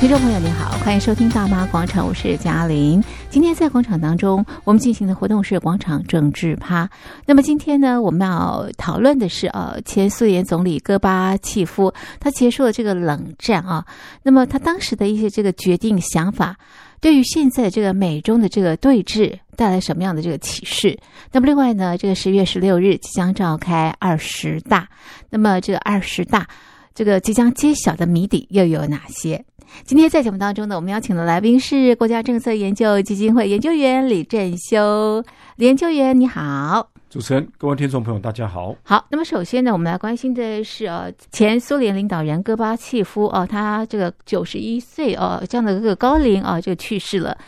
听众朋友，你好，欢迎收听《大妈广场》，我是嘉玲。今天在广场当中，我们进行的活动是广场政治趴。那么今天呢，我们要讨论的是呃，前苏联总理戈巴契夫他结束了这个冷战啊。那么他当时的一些这个决定想法，对于现在这个美中的这个对峙带来什么样的这个启示？那么另外呢，这个十月十六日即将召开二十大，那么这个二十大这个即将揭晓的谜底又有哪些？今天在节目当中呢，我们邀请的来宾是国家政策研究基金会研究员李振修。李研究员你好，主持人、各位听众朋友大家好。好，那么首先呢，我们来关心的是呃，前苏联领导人戈巴契夫哦，他这个九十一岁哦，这样的一个高龄啊，就去世了。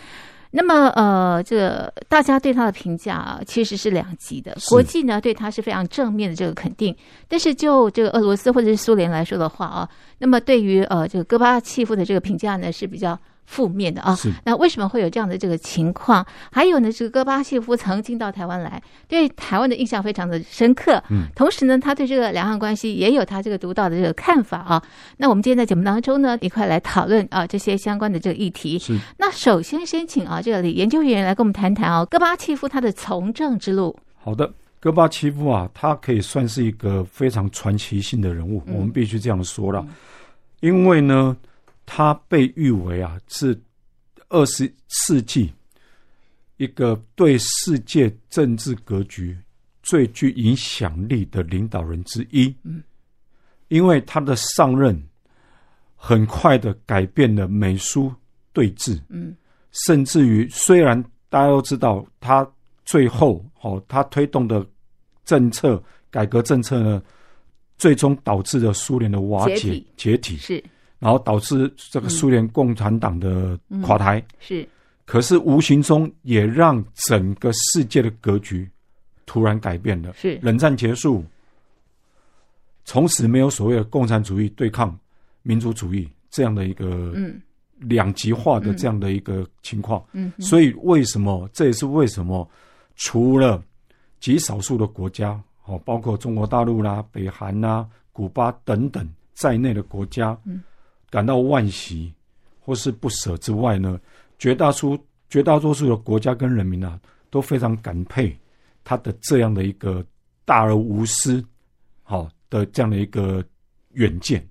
那么，呃，这个大家对他的评价啊，其实是两极的。国际呢，对他是非常正面的这个肯定，但是就这个俄罗斯或者是苏联来说的话啊，那么对于呃这个戈巴契夫的这个评价呢，是比较。负面的啊，那为什么会有这样的这个情况？还有呢，这个戈巴契夫曾经到台湾来，对台湾的印象非常的深刻。嗯，同时呢，他对这个两岸关系也有他这个独到的这个看法啊。那我们今天在节目当中呢，一块来讨论啊这些相关的这个议题。是。那首先先请啊这个李研究员来跟我们谈谈啊戈巴契夫他的从政之路。好的，戈巴契夫啊，他可以算是一个非常传奇性的人物，嗯、我们必须这样说了，因为呢。他被誉为啊是二十世纪一个对世界政治格局最具影响力的领导人之一。嗯，因为他的上任很快的改变了美苏对峙。嗯，甚至于虽然大家都知道他最后哦，他推动的政策改革政策呢，最终导致了苏联的瓦解解体，解体是。然后导致这个苏联共产党的垮台，嗯嗯、是，可是无形中也让整个世界的格局突然改变了。是，冷战结束，从此没有所谓的共产主义对抗民族主义这样的一个嗯两极化的这样的一个情况。嗯，嗯所以为什么这也是为什么除了极少数的国家哦，包括中国大陆啦、北韩啦、古巴等等在内的国家，嗯。感到惋惜或是不舍之外呢，绝大多数绝大多数的国家跟人民啊，都非常感佩他的这样的一个大而无私，好的这样的一个远见。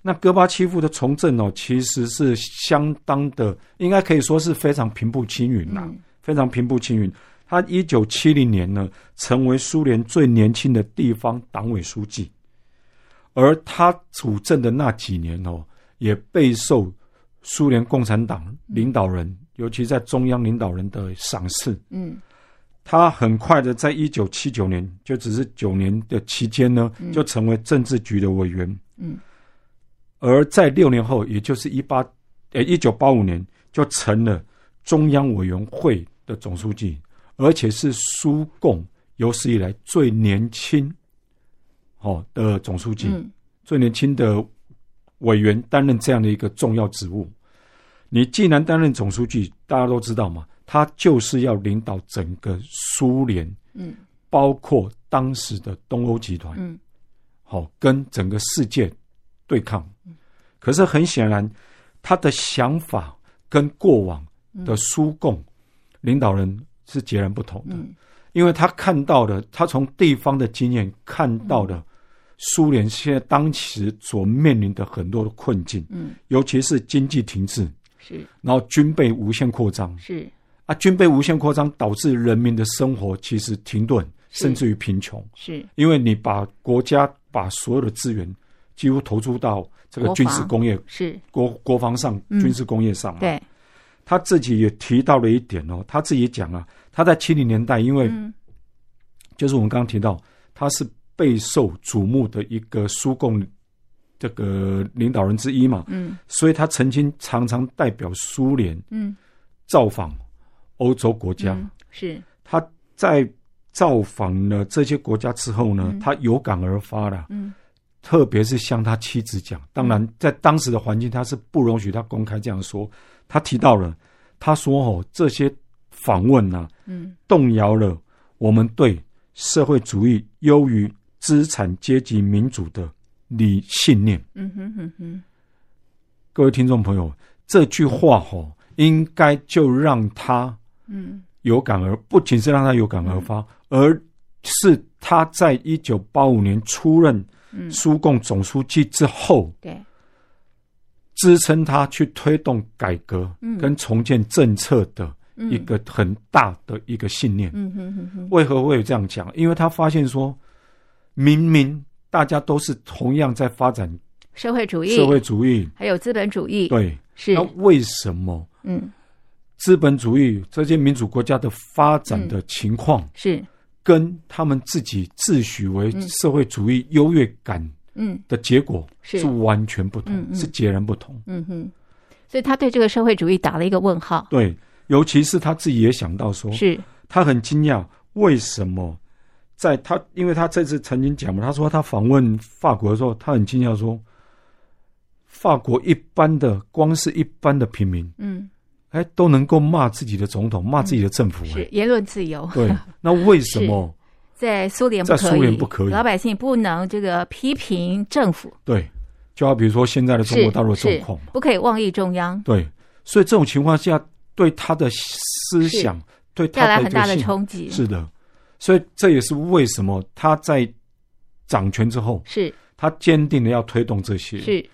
那戈巴契夫的从政哦，其实是相当的，应该可以说是非常平步青云呐，嗯、非常平步青云。他一九七零年呢，成为苏联最年轻的地方党委书记，而他主政的那几年哦。也备受苏联共产党领导人，嗯、尤其在中央领导人的赏识。嗯，他很快的在一九七九年，就只是九年的期间呢，嗯、就成为政治局的委员。嗯，而在六年后，也就是一八呃一九八五年，就成了中央委员会的总书记，而且是苏共有史以来最年轻哦的总书记，嗯、最年轻的。委员担任这样的一个重要职务，你既然担任总书记，大家都知道嘛，他就是要领导整个苏联，嗯，包括当时的东欧集团，嗯，好，跟整个世界对抗。可是很显然，他的想法跟过往的苏共领导人是截然不同的，因为他看到的，他从地方的经验看到的。苏联现在当时所面临的很多的困境，嗯，尤其是经济停滞，是，然后军备无限扩张，是。啊，军备无限扩张导致人民的生活其实停顿，甚至于贫穷，是，因为你把国家把所有的资源几乎投注到这个军事工业，是。国国防上，嗯、军事工业上，对，他自己也提到了一点哦，他自己讲啊，他在七零年代，因为就是我们刚刚提到，他是。备受瞩目的一个苏共这个领导人之一嘛，嗯，所以他曾经常常代表苏联，嗯，造访欧洲国家，嗯、是。他在造访了这些国家之后呢，嗯、他有感而发了，嗯，特别是向他妻子讲，当然在当时的环境，他是不容许他公开这样说，他提到了，他说哦，这些访问呢、啊，嗯，动摇了我们对社会主义优于。资产阶级民主的理信念。嗯哼哼哼，各位听众朋友，这句话吼，应该就让他嗯有感而，不仅是让他有感而发，嗯、而是他在一九八五年出任苏共总书记之后，对，支撑他去推动改革跟重建政策的一个很大的一个信念。嗯哼哼哼。为何会有这样讲？因为他发现说，明明大家都是同样在发展。社会主义、社会主义还有资本主义，对，是。那为什么？嗯，资本主义这些民主国家的发展的情况、嗯、是跟他们自己自诩为社会主义优越感，嗯，的结果是完全不同，是截然不同。嗯哼，所以他对这个社会主义打了一个问号。对，尤其是他自己也想到说，是他很惊讶为什么在他，因为他这次曾经讲嘛，他说他访问法国的时候，他很惊讶说。法国一般的，光是一般的平民，嗯，哎，都能够骂自己的总统，骂自己的政府，是言论自由。对，那为什么在苏联在苏联不可以？老百姓不能这个批评政府？对，就好比如说现在的中国大陆的状况，不可以妄议中央。对，所以这种情况下，对他的思想，对他带来很大的冲击。是的，所以这也是为什么他在掌权之后，是他坚定的要推动这些。是。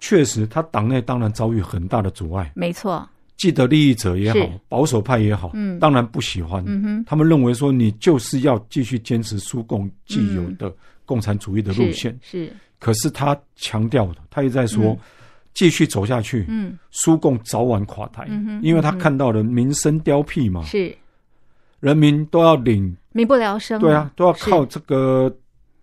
确实，他党内当然遭遇很大的阻碍。没错，既得利益者也好，保守派也好，嗯，当然不喜欢。嗯哼，他们认为说你就是要继续坚持苏共既有的共产主义的路线。是，可是他强调的，他也在说，继续走下去，嗯，苏共早晚垮台。因为他看到了民生凋敝嘛，是，人民都要领民不聊生，对啊，都要靠这个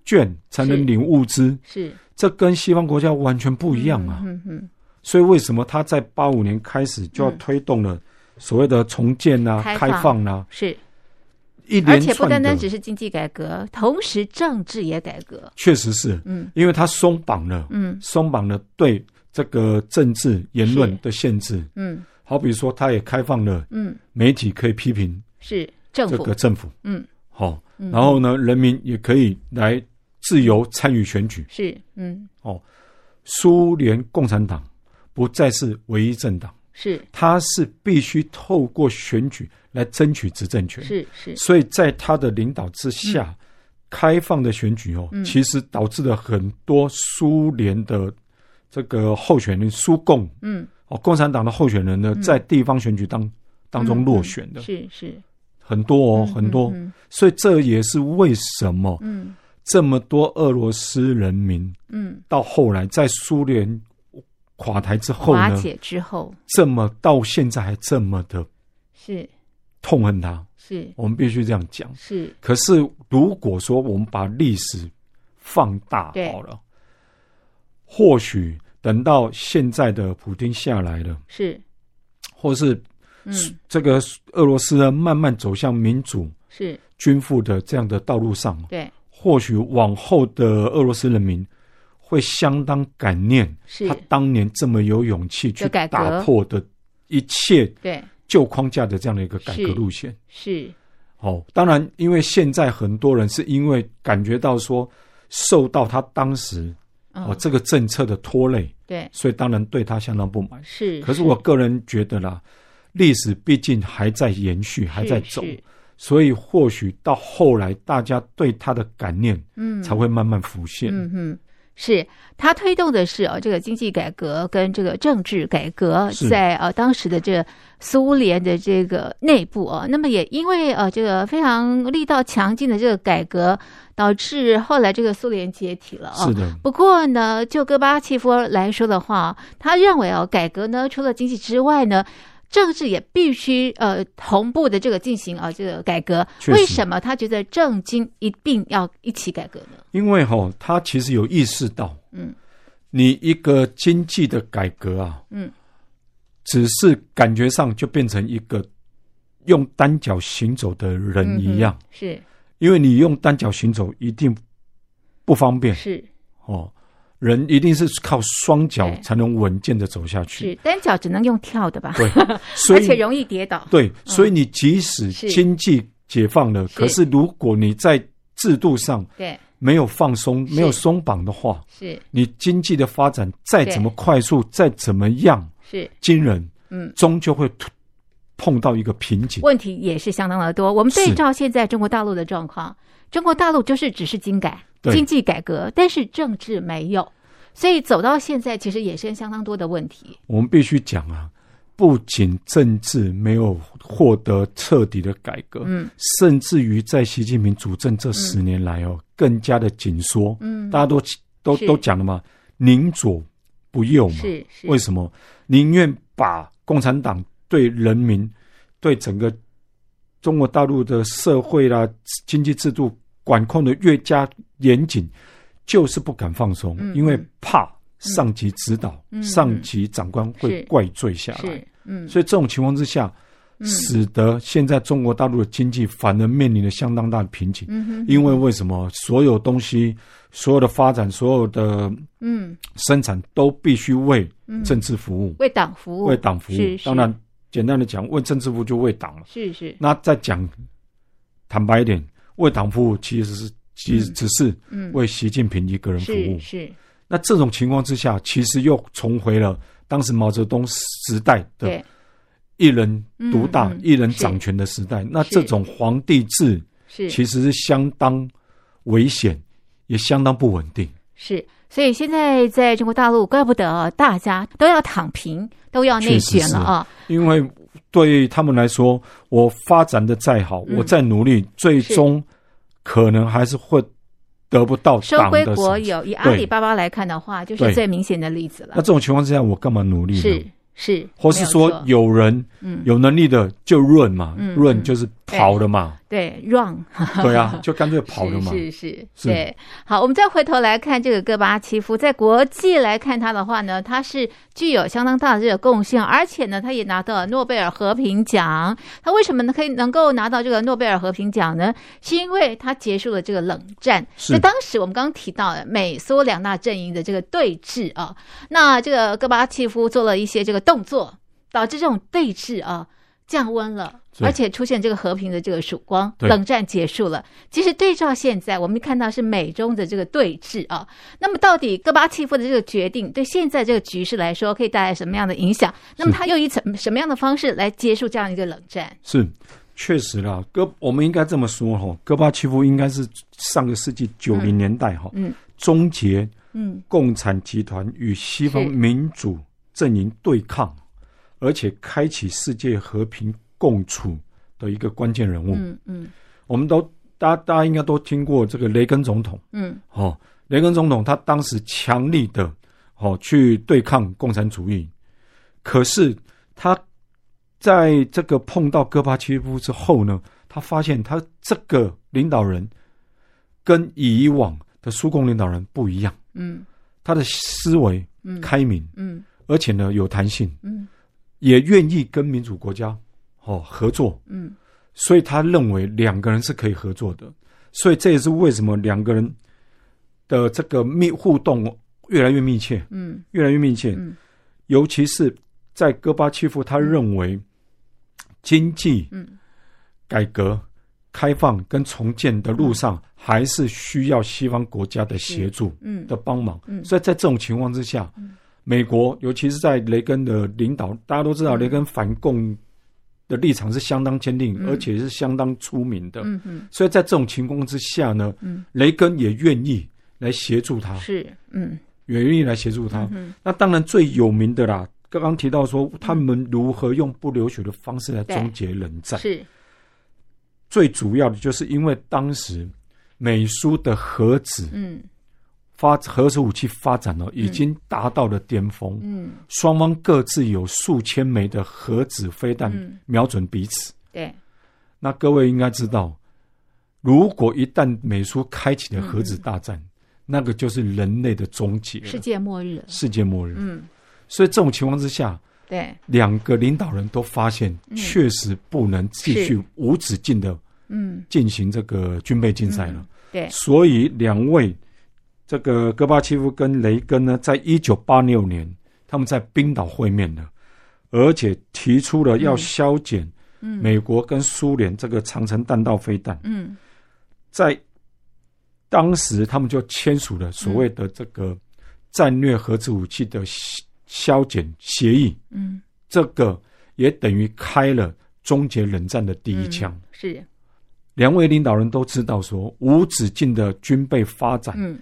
券才能领物资。是。这跟西方国家完全不一样啊！嗯嗯，所以为什么他在八五年开始就要推动了所谓的重建啊、开放。啊？是，一连，而且不单单只是经济改革，同时政治也改革。确实是，嗯，因为他松绑了，嗯，松绑了对这个政治言论的限制，嗯，好比说他也开放了，嗯，媒体可以批评。是这个政府，嗯，好，然后呢，人民也可以来。自由参与选举。是，嗯，哦，苏联共产党不再是唯一政党，是，他是必须透过选举来争取执政权，是是，所以在他的领导之下，开放的选举哦，其实导致了很多苏联的这个候选人苏共，嗯，哦，共产党的候选人呢，在地方选举当当中落选的，是是，很多哦，很多，所以这也是为什么，嗯。这么多俄罗斯人民，嗯，到后来在苏联垮台之后呢，瓦解之后，这么到现在还这么的，是。痛恨他，是。我们必须这样讲，是。可是如果说我们把历史放大好了，或许等到现在的普京下来了，是，或是嗯，这个俄罗斯呢慢慢走向民主，是。均富的这样的道路上，对。或许往后的俄罗斯人民会相当感念他当年这么有勇气去打破的一切对。旧框架的这样的一个改革路线。是。哦，当然，因为现在很多人是因为感觉到说受到他当时哦这个政策的拖累对，所以当然对他相当不满。是。可是我个人觉得啦，历史毕竟还在延续，还在走。所以，或许到后来，大家对他的感念，嗯，才会慢慢浮现。嗯嗯，是他推动的是啊，这个经济改革跟这个政治改革，在呃当时的这个苏联的这个内部啊，那么也因为呃这个非常力道强劲的这个改革，导致后来这个苏联解体了啊。是的。不过呢，就戈巴契夫来说的话，他认为啊，改革呢，除了经济之外呢。政治也必须呃同步的这个进行啊，这个改革。为什么他觉得政经一定要一起改革呢？因为哈、哦，他其实有意识到，嗯，你一个经济的改革啊，嗯，只是感觉上就变成一个用单脚行走的人一样，嗯、是因为你用单脚行走一定不方便，是哦。人一定是靠双脚才能稳健的走下去，是单脚只能用跳的吧？对，所以而且容易跌倒。对，所以你即使经济解放了，可是如果你在制度上对。没有放松、没有松绑的话，是。你经济的发展再怎么快速、再怎么样，是。惊人，嗯，终究会碰到一个瓶颈，问题也是相当的多。我们对照现在中国大陆的状况，中国大陆就是只是精改、经济改革，但是政治没有，所以走到现在其实也生相当多的问题。我们必须讲啊。不仅政治没有获得彻底的改革，嗯，甚至于在习近平主政这十年来哦，嗯、更加的紧缩，嗯，大家都都都讲了嘛，宁左不右嘛，是，是。为什么？宁愿把共产党对人民、对整个中国大陆的社会啦、经济制度管控的越加严谨，就是不敢放松，嗯、因为怕。上级指导，嗯、上级长官会怪罪下来，嗯，所以这种情况之下，嗯、使得现在中国大陆的经济反而面临了相当大的瓶颈。因为为什么所有东西、所有的发展、所有的嗯生产都必须为政治服务，为党服务，为党服务。当然，简单的讲，为政治服务就为党了。是是。那再讲坦白一点，为党服务其实是其实只是为习近平一个人服务。是。那这种情况之下，其实又重回了当时毛泽东时代的一人独大、一人掌权的时代。那这种皇帝制，其实是相当危险，也相当不稳定。是，所以现在在中国大陆，怪不得大家都要躺平，都要内卷了啊！因为对他们来说，我发展的再好，我再努力，最终可能还是会。得不到收归国有，以阿里巴巴来看的话，就是最明显的例子了。那这种情况之下，我干嘛努力呢？是是，或是说有人有能力的就润嘛，润就是跑了嘛。对，run，对啊，就干脆跑了嘛。是是是，对。好，我们再回头来看这个戈巴契夫，在国际来看他的话呢，他是具有相当大的这个贡献，而且呢，他也拿到了诺贝尔和平奖。他为什么呢？可以能够拿到这个诺贝尔和平奖呢？是因为他结束了这个冷战。是当时我们刚刚提到了美苏两大阵营的这个对峙啊，那这个戈巴契夫做了一些这个动作，导致这种对峙啊降温了。而且出现这个和平的这个曙光，冷战结束了。其实对照现在，我们看到是美中的这个对峙啊。那么到底戈巴契夫的这个决定对现在这个局势来说，可以带来什么样的影响？那么他又以什什么样的方式来结束这样一个冷战？是，确实啦，戈我们应该这么说哈，戈巴契夫应该是上个世纪九零年代哈，嗯，终结嗯共产集团与西方民主阵营对抗，而且开启世界和平。共处的一个关键人物，嗯嗯，我们都大家大家应该都听过这个雷根总统，嗯，哦，雷根总统他当时强力的哦去对抗共产主义，可是他在这个碰到戈巴契夫之后呢，他发现他这个领导人跟以往的苏共领导人不一样，嗯，他的思维开明，嗯，而且呢有弹性，嗯，也愿意跟民主国家。哦，合作，嗯，所以他认为两个人是可以合作的，所以这也是为什么两个人的这个密互动越来越密切，嗯，越来越密切，嗯，尤其是在戈巴契夫，他认为经济，嗯，改革开放跟重建的路上，还是需要西方国家的协助，嗯，的帮忙，嗯，所以在这种情况之下，美国尤其是在雷根的领导，大家都知道雷根反共。的立场是相当坚定，而且是相当出名的。嗯嗯，所以在这种情况之下呢，嗯，雷根也愿意来协助他。是，嗯，也愿意来协助他。嗯，那当然最有名的啦，刚刚提到说他们如何用不流血的方式来终结冷战。是，最主要的就是因为当时美苏的核子，嗯。发核子武器发展了，已经达到了巅峰。嗯，双方各自有数千枚的核子飞弹瞄准彼此。对，那各位应该知道，如果一旦美苏开启了核子大战，那个就是人类的终结，世界末日，世界末日。嗯，所以这种情况之下，对两个领导人都发现，确实不能继续无止境的嗯进行这个军备竞赛了。对，所以两位。这个戈巴契夫跟雷根呢，在一九八六年，他们在冰岛会面了，而且提出了要削减美国跟苏联这个长城弹道飞弹。嗯，在当时，他们就签署了所谓的这个战略核子武器的削减协议，嗯，这个也等于开了终结冷战的第一枪。嗯、是，两位领导人都知道说，无止境的军备发展，嗯，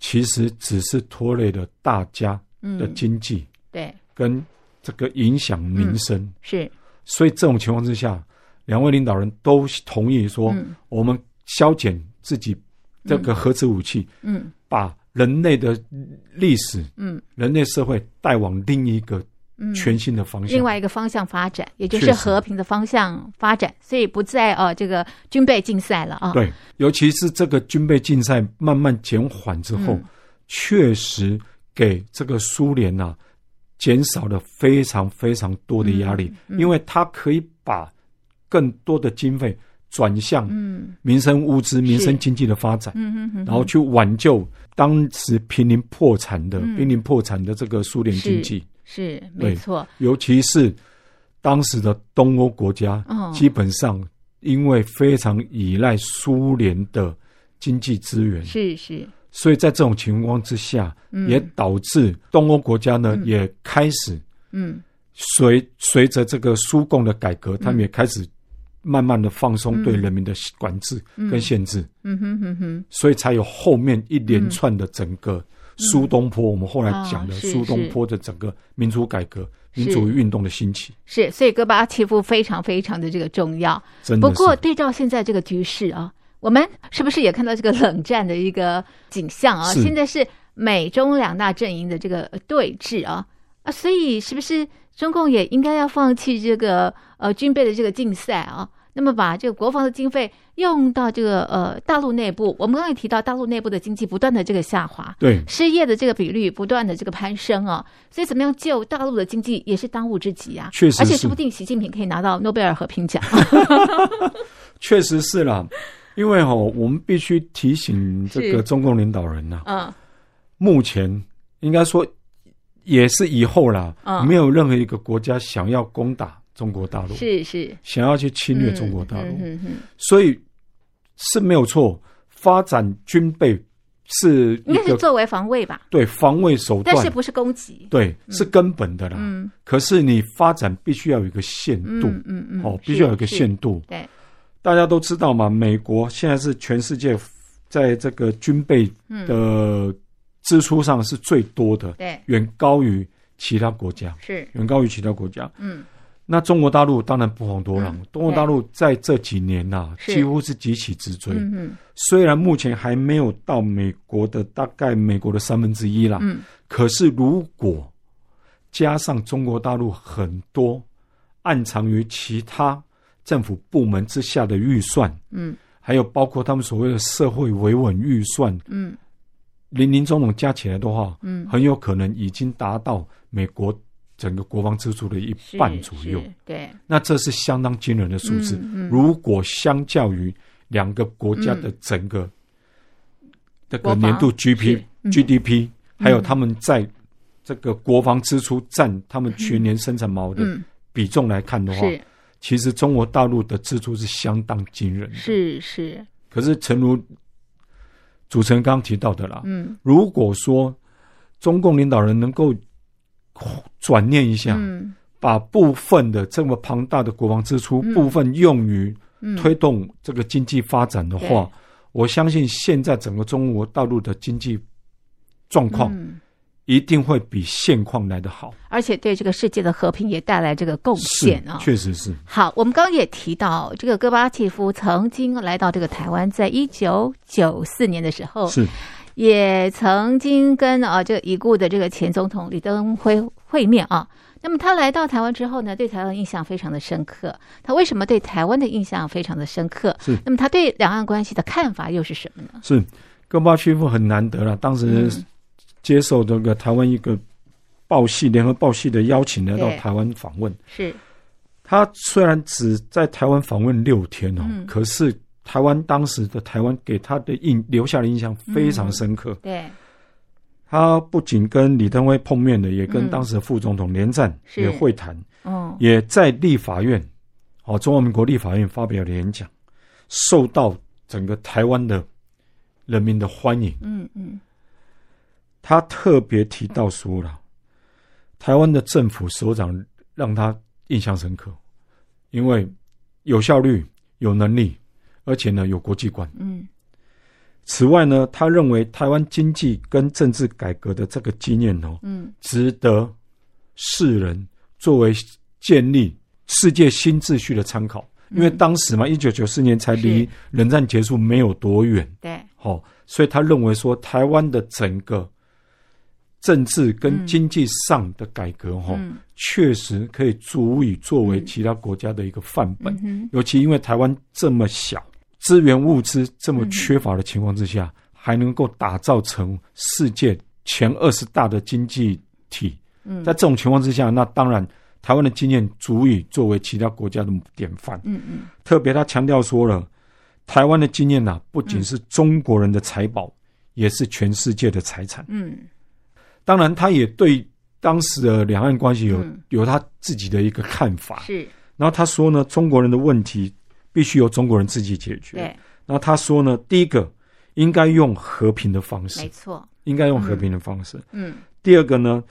其实只是拖累了大家的经济，对，跟这个影响民生。嗯、是，所以这种情况之下，两位领导人都同意说，嗯、我们削减自己这个核子武器，嗯，把人类的历史，嗯，人类社会带往另一个全新的方向，另外一个方向发展，也就是和平的方向发展，所以不再呃这个军备竞赛了啊。对，尤其是这个军备竞赛慢慢减缓之后，确实给这个苏联呐减少了非常非常多的压力，因为它可以把更多的经费。转向民生物资、民生经济的发展，然后去挽救当时濒临破产的、濒临破产的这个苏联经济。是，没错。尤其是当时的东欧国家，哦。基本上因为非常依赖苏联的经济资源，是是。所以在这种情况之下，也导致东欧国家呢也开始，嗯，随随着这个苏共的改革，他们也开始。慢慢的放松对人民的管制跟限制，嗯哼哼哼，所以才有后面一连串的整个苏东坡，我们后来讲的苏东坡的整个民主改革、民主运动的兴起。是，所以戈巴契夫非常非常的这个重要。不过对照现在这个局势啊，我们是不是也看到这个冷战的一个景象啊？现在是美中两大阵营的这个对峙啊啊，所以是不是中共也应该要放弃这个呃军备的这个竞赛啊？那么把这个国防的经费用到这个呃大陆内部，我们刚才也提到大陆内部的经济不断的这个下滑，对失业的这个比率不断的这个攀升啊，所以怎么样救大陆的经济也是当务之急啊。确实，而且说不定习近平可以拿到诺贝尔和平奖。确实是啦，因为哈、哦，我们必须提醒这个中共领导人呐，嗯，目前应该说也是以后啦，嗯，没有任何一个国家想要攻打。中国大陆是是想要去侵略中国大陆，所以是没有错。发展军备是应该是作为防卫吧？对，防卫手段，但是不是攻击？对，是根本的啦。嗯，可是你发展必须要有一个限度，嗯嗯，哦，必须要有一个限度。对，大家都知道嘛，美国现在是全世界在这个军备的支出上是最多的，对，远高于其他国家，是远高于其他国家，嗯。那中国大陆当然不遑多让，中国大陆在这几年呐、啊，几乎是急起直追。虽然目前还没有到美国的大概美国的三分之一啦，可是如果加上中国大陆很多暗藏于其他政府部门之下的预算，嗯，还有包括他们所谓的社会维稳预算，嗯，林林总总加起来的话，嗯，很有可能已经达到美国。整个国防支出的一半左右，对，那这是相当惊人的数字。如果相较于两个国家的整个这个年度 GP GDP，还有他们在这个国防支出占他们全年生产毛的比重来看的话，其实中国大陆的支出是相当惊人的。是是。可是，诚如主持人刚刚提到的啦，嗯，如果说中共领导人能够转念一下，嗯、把部分的这么庞大的国防支出，嗯、部分用于推动这个经济发展的话，嗯、我相信现在整个中国大陆的经济状况一定会比现况来得好，而且对这个世界的和平也带来这个贡献啊！确实是。好，我们刚刚也提到，这个戈巴契夫曾经来到这个台湾，在一九九四年的时候是。也曾经跟啊这个已故的这个前总统李登辉会面啊。那么他来到台湾之后呢，对台湾印象非常的深刻。他为什么对台湾的印象非常的深刻？是。那么他对两岸关系的看法又是什么呢？是，戈巴契夫很难得了。当时接受这个台湾一个报系联合报系的邀请来到台湾访问。是。他虽然只在台湾访问六天哦，可是。台湾当时的台湾给他的印留下的印象非常深刻。嗯、对，他不仅跟李登辉碰面了，也跟当时的副总统连战也会谈。哦，也在立法院，哦，中华民国立法院发表了演讲，受到整个台湾的人民的欢迎。嗯嗯，他特别提到说了，台湾的政府首长让他印象深刻，因为有效率、有能力，而且呢有国际观。嗯。此外呢，他认为台湾经济跟政治改革的这个经验哦，嗯，值得世人作为建立世界新秩序的参考。因为当时嘛，一九九四年才离冷战结束没有多远，对，好，所以他认为说，台湾的整个政治跟经济上的改革，哈，确实可以足以作为其他国家的一个范本。尤其因为台湾这么小。资源物资这么缺乏的情况之下，嗯、还能够打造成世界前二十大的经济体。嗯，在这种情况之下，那当然台湾的经验足以作为其他国家的典范。嗯嗯，特别他强调说了，台湾的经验呐，不仅是中国人的财宝，嗯、也是全世界的财产。嗯，当然，他也对当时的两岸关系有、嗯、有他自己的一个看法。是，然后他说呢，中国人的问题。必须由中国人自己解决。对，那他说呢，第一个应该用和平的方式，没错，应该用和平的方式。嗯，第二个呢，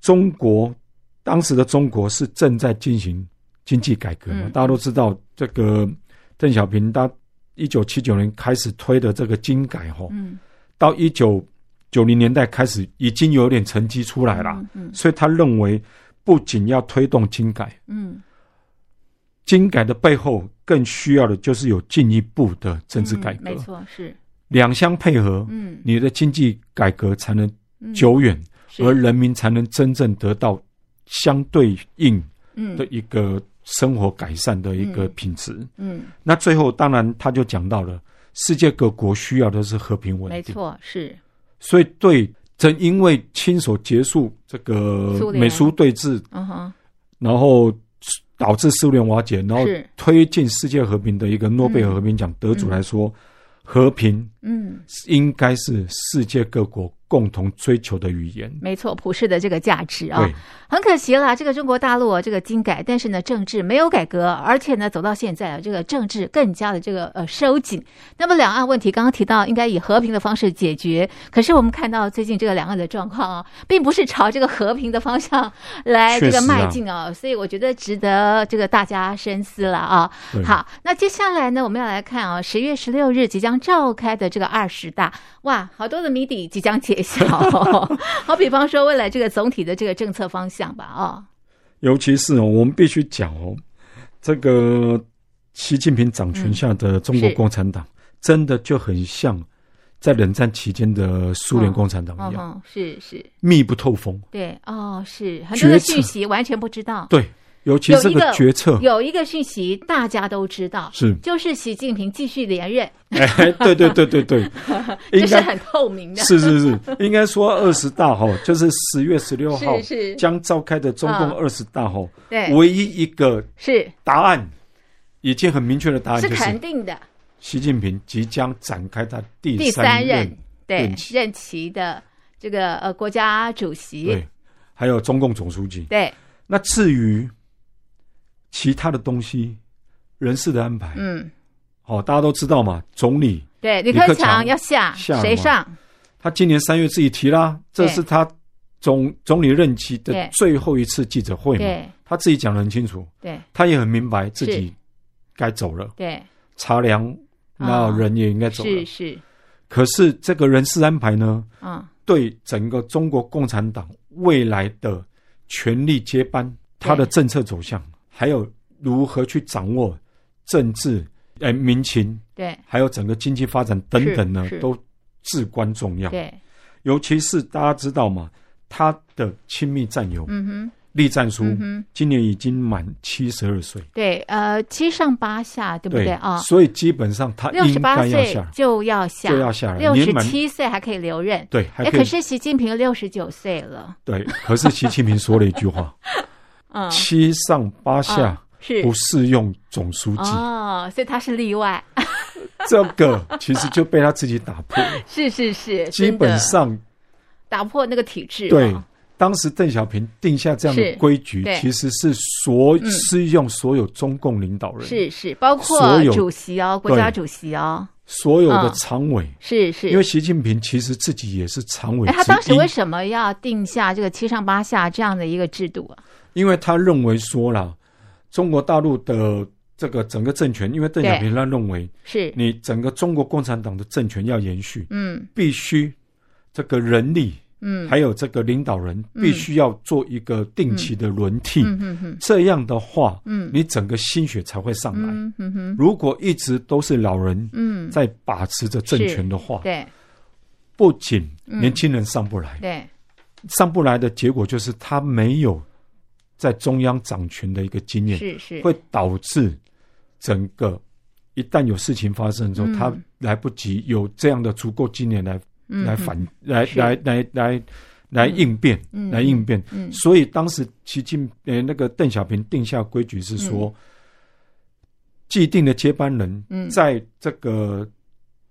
中国当时的中国是正在进行经济改革嘛，嗯、大家都知道，这个邓小平他一九七九年开始推的这个经改哈，嗯，到一九九零年代开始已经有点成绩出来了，嗯，嗯，所以他认为不仅要推动经改，嗯。经改的背后，更需要的就是有进一步的政治改革。没错，是两相配合。嗯，你的经济改革才能久远，而人民才能真正得到相对应的一个生活改善的一个品质。嗯，那最后当然他就讲到了，世界各国需要的是和平稳定。没错，是。所以对，正因为亲手结束这个美苏对峙，嗯哼，然后。导致苏联瓦解，然后推进世界和平的一个诺贝尔和平奖得主来说，和平，嗯，应该是世界各国共同追求的语言，没错，普世的这个价值啊，很可惜了，这个中国大陆这个经改，但是呢，政治没有改革，而且呢，走到现在啊，这个政治更加的这个呃收紧。那么两岸问题刚刚提到，应该以和平的方式解决，可是我们看到最近这个两岸的状况啊，并不是朝这个和平的方向来这个迈进啊，所以我觉得值得这个大家深思了啊。好，那接下来呢，我们要来看啊，十月十六日即将召开的这个二十大，哇，好多的谜底即将解。好，好比方说，未来这个总体的这个政策方向吧，啊，尤其是哦，我们必须讲哦，这个习近平掌权下的中国共产党，真的就很像在冷战期间的苏联共产党一样，是是。密不透风，对，哦，是。很多的讯息完全不知道，对。尤其这个决策有一个，有一个讯息大家都知道，是就是习近平继续连任。哎，对对对对对，这是很透明的。是是是，应该说二十大哈，就是十月十六号将召开的中共二十大哈，对，唯一一个是答案已经很明确的答案，是肯定的。习近平即将展开他第第三任对任期的这个呃国家主席，对，还有中共总书记。对，那至于。其他的东西，人事的安排，嗯，好，大家都知道嘛。总理对李克强要下，下谁上？他今年三月自己提啦，这是他总总理任期的最后一次记者会嘛。他自己讲的很清楚，对，他也很明白自己该走了。对，茶凉，那人也应该走了。是是。可是这个人事安排呢？嗯，对整个中国共产党未来的权力接班，他的政策走向。还有如何去掌握政治、哎民情，对，还有整个经济发展等等呢，都至关重要。对，尤其是大家知道嘛，他的亲密战友，嗯哼，栗战书，今年已经满七十二岁。对，呃，七上八下，对不对啊？所以基本上他应该要下，就要下，就要下来。六十七岁还可以留任，对，哎，可是习近平六十九岁了。对，可是习近平说了一句话。七上八下是。不适用总书记。哦，所以他是例外。这个其实就被他自己打破。是是是，基本上打破那个体制。对，当时邓小平定下这样的规矩，其实是所适用所有中共领导人，是是，包括主席哦，国家主席哦，所有的常委，是是，因为习近平其实自己也是常委。他当时为什么要定下这个七上八下这样的一个制度啊？因为他认为说了，中国大陆的这个整个政权，因为邓小平他认为，是。你整个中国共产党的政权要延续，嗯，必须这个人力。嗯，还有这个领导人必须要做一个定期的轮替，嗯。嗯嗯、这样的话，嗯，你整个心血才会上来。嗯嗯、如果一直都是老人，嗯，在把持着政权的话，对，不仅年轻人上不来，对，上不来的结果就是他没有在中央掌权的一个经验，是是，会导致整个一旦有事情发生之后，他来不及有这样的足够经验来。来反来来来来来应变，来应变。所以当时习近呃那个邓小平定下规矩是说，既定的接班人，在这个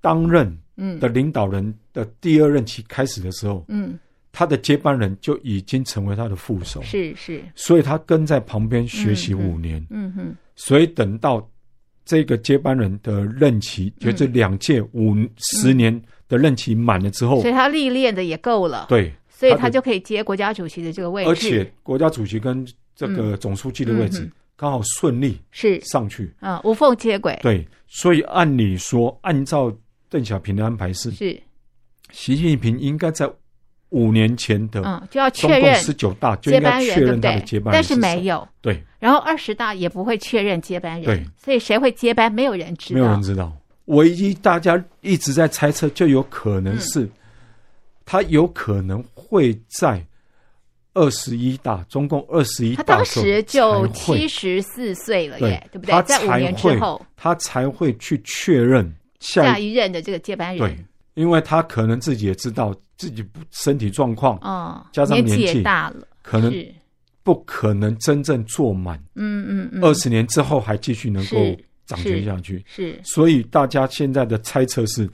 担任的领导人的第二任期开始的时候，嗯，他的接班人就已经成为他的副手，是是。所以他跟在旁边学习五年，嗯哼。所以等到这个接班人的任期，就这两届五十年。的任期满了之后，所以他历练的也够了，对，所以他就可以接国家主席的这个位置，而且国家主席跟这个总书记的位置刚好顺利是。上去，啊，无缝接轨，对，所以按理说，按照邓小平的安排是，是。习近平应该在五年前的嗯就要确认十九大就应该确认他的接班人，但是没有。对，然后二十大也不会确认接班人，对，所以谁会接班，没有人知道，没有人知道。唯一大家一直在猜测，就有可能是、嗯、他有可能会在二十一大，中共二十一大，他当时就七十四岁了耶，对，对不对？在五年之后，他才会去确认下一任的这个接班人。对，因为他可能自己也知道自己不身体状况，哦，加上年纪也大了，可能不可能真正做满。嗯嗯嗯，二十年之后还继续能够。掌权下去是，是，所以大家现在的猜测是，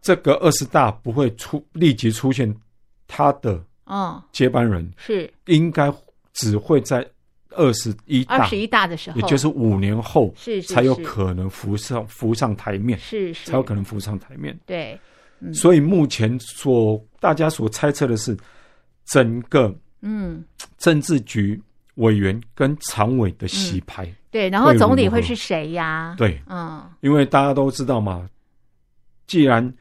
这个二十大不会出立即出现他的哦接班人，是应该只会在二十一大二十一大的时候，也就是五年后是才有可能浮上浮上台面，是才有可能浮上台面。对，所以目前所大家所猜测的是，整个嗯。政治局委员跟常委的洗牌。对，然后总理会是谁呀？对，嗯，因为大家都知道嘛，既然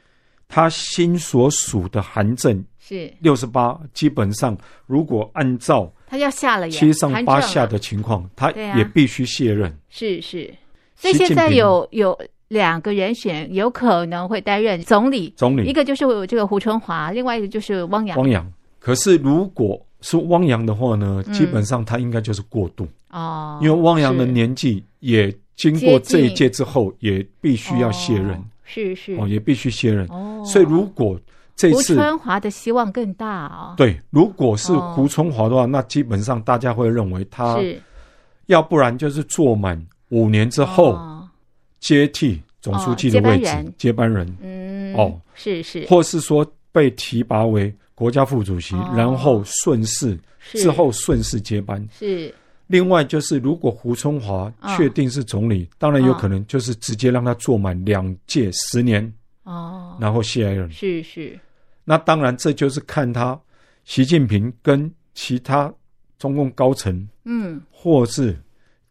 他新所属的韩正是。六十八，基本上如果按照他要下了七上八下的情况，他也必须卸任。是是，所以现在有有两个人选有可能会担任总理，总理。一个就是这个胡春华，另外一个就是汪洋。汪洋，可是如果是汪洋的话呢，基本上他应该就是过渡。哦，因为汪洋的年纪也经过这一届之后，也必须要卸任，是是。哦，也必须卸任。哦，所以如果这次胡春华的希望更大哦。对，如果是胡春华的话，那基本上大家会认为他，要不然就是做满五年之后接替总书记的位置，接班人。嗯，哦，是是，或是说被提拔为国家副主席，然后顺势之后顺势接班。是。另外就是，如果胡春华确定是总理，哦、当然有可能就是直接让他做满两届十年，哦，然后卸任。是是。那当然，这就是看他习近平跟其他中共高层，嗯，或是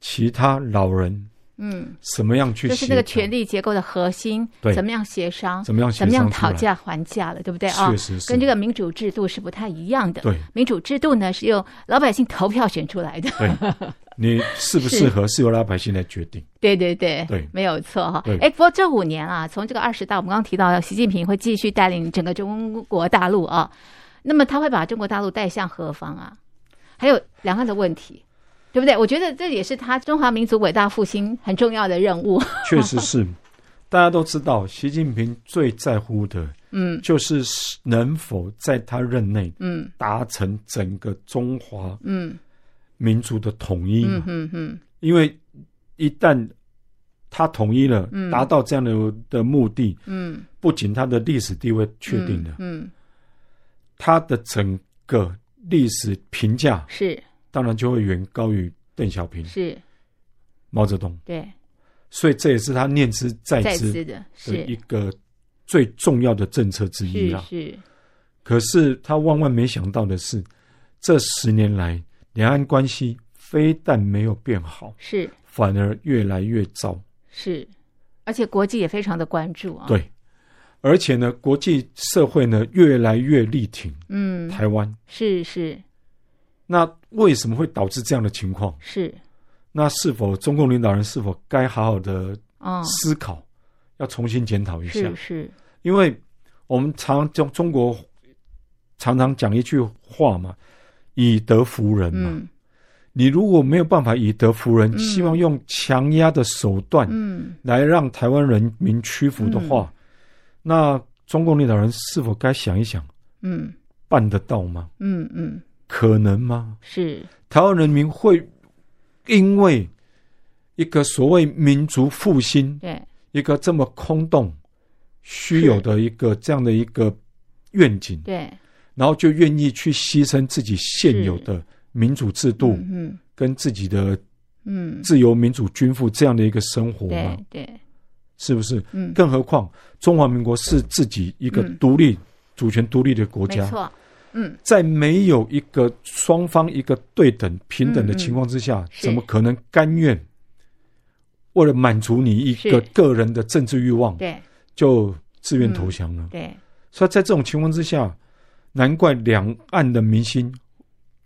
其他老人。嗯，怎么样去就是那个权力结构的核心，对，怎么样协商，怎么样怎么样讨价还价了，对不对啊？确实是，跟这个民主制度是不太一样的。对，民主制度呢是由老百姓投票选出来的。对，你适不适合是由老百姓来决定。对对对对，没有错哈。哎，不过这五年啊，从这个二十大，我们刚刚提到习近平会继续带领整个中国大陆啊，那么他会把中国大陆带向何方啊？还有两岸的问题。对不对？我觉得这也是他中华民族伟大复兴很重要的任务。确实是，大家都知道，习近平最在乎的，嗯，就是能否在他任内，嗯，达成整个中华，嗯，民族的统一。嗯嗯嗯。因为一旦他统一了，达到这样的的目的，嗯，不仅他的历史地位确定了，嗯，他的整个。历史评价是，当然就会远高于邓小平、是毛泽东。对，所以这也是他念之在之的一个最重要的政策之一啦。是，可是他万万没想到的是，这十年来两岸关系非但没有变好，是反而越来越糟。是，而且国际也非常的关注啊。对。而且呢，国际社会呢越来越力挺，嗯，台湾是是。那为什么会导致这样的情况？是。那是否中共领导人是否该好好的思考，哦、要重新检讨一下？是是。因为我们常中中国常常讲一句话嘛，“以德服人”嘛。嗯、你如果没有办法以德服人，嗯、希望用强压的手段，嗯，来让台湾人民屈服的话。嗯那中共领导人是否该想一想？嗯，办得到吗？嗯嗯，可能吗？是台湾人民会因为一个所谓民族复兴，对一个这么空洞、虚有的一个这样的一个愿景，对，然后就愿意去牺牲自己现有的民主制度，嗯，跟自己的嗯。自由民主均富这样的一个生活吗？对。对。是不是？嗯，更何况中华民国是自己一个独立、嗯、主权独立的国家。没错，嗯，在没有一个双方一个对等平等的情况之下，怎么可能甘愿为了满足你一个个人的政治欲望，对，就自愿投降呢？嗯、对，所以在这种情况之下，难怪两岸的明星。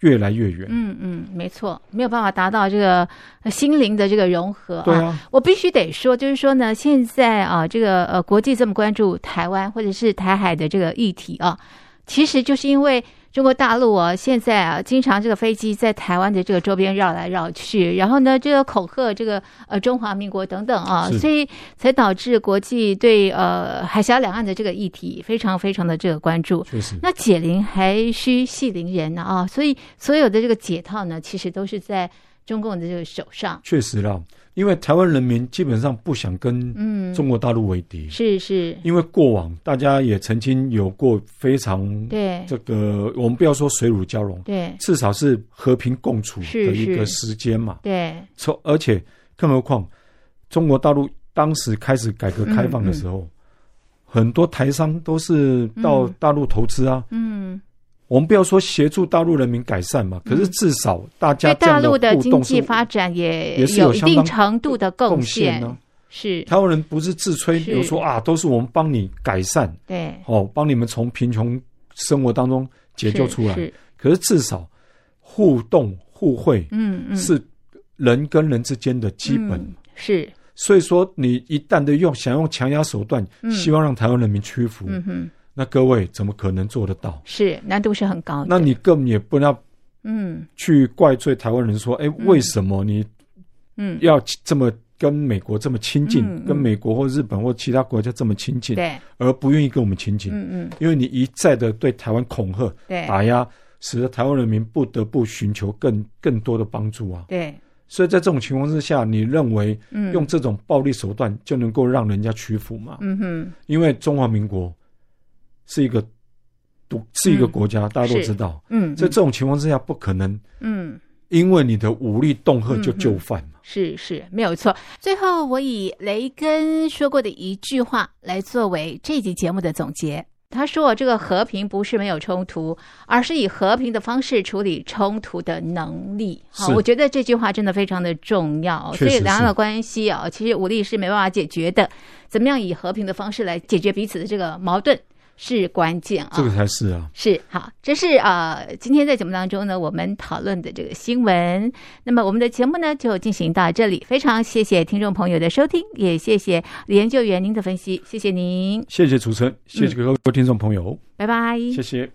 越来越远，嗯嗯，没错，没有办法达到这个心灵的这个融合。对啊，我必须得说，就是说呢，现在啊，这个呃，国际这么关注台湾或者是台海的这个议题啊，其实就是因为。中国大陆啊，现在啊，经常这个飞机在台湾的这个周边绕来绕去，然后呢，这个恐吓这个呃中华民国等等啊，所以才导致国际对呃海峡两岸的这个议题非常非常的这个关注。那解铃还须系铃人呢啊，所以所有的这个解套呢，其实都是在中共的这个手上。确实啦。因为台湾人民基本上不想跟中国大陆为敌，是是。因为过往大家也曾经有过非常对这个，我们不要说水乳交融，对，至少是和平共处的一个时间嘛，对。从而且更何况，中国大陆当时开始改革开放的时候，很多台商都是到大陆投资啊，嗯。我们不要说协助大陆人民改善嘛，可是至少大家对大陆的经济发展也也是有一定程度的贡献呢。是。台湾人不是自吹，比如说啊，都是我们帮你改善，对，哦，帮你们从贫穷生活当中解救出来。可是至少互动互惠，嗯嗯，是人跟人之间的基本。是，所以说你一旦的用想用强压手段，希望让台湾人民屈服，嗯哼。那各位怎么可能做得到？是难度是很高的。那你更也不要，嗯，去怪罪台湾人说，哎，为什么你，嗯，要这么跟美国这么亲近，跟美国或日本或其他国家这么亲近，对，而不愿意跟我们亲近，嗯嗯，因为你一再的对台湾恐吓、打压，使得台湾人民不得不寻求更更多的帮助啊。对，所以在这种情况之下，你认为用这种暴力手段就能够让人家屈服吗？嗯哼，因为中华民国。是一个独是一个国家，嗯、大家都知道。嗯，在这种情况之下，不可能。嗯，因为你的武力恫吓就就范嘛。是是，没有错。最后，我以雷根说过的一句话来作为这集节目的总结。他说：“这个和平不是没有冲突，而是以和平的方式处理冲突的能力。”好，我觉得这句话真的非常的重要。所以两岸的关系啊，其实武力是没办法解决的。怎么样以和平的方式来解决彼此的这个矛盾？是关键啊，这个才是啊，是好，这是呃，今天在节目当中呢，我们讨论的这个新闻。那么我们的节目呢，就进行到这里。非常谢谢听众朋友的收听，也谢谢研究员您的分析，谢谢您，谢谢主持人，谢谢各位听众朋友，拜拜，谢谢。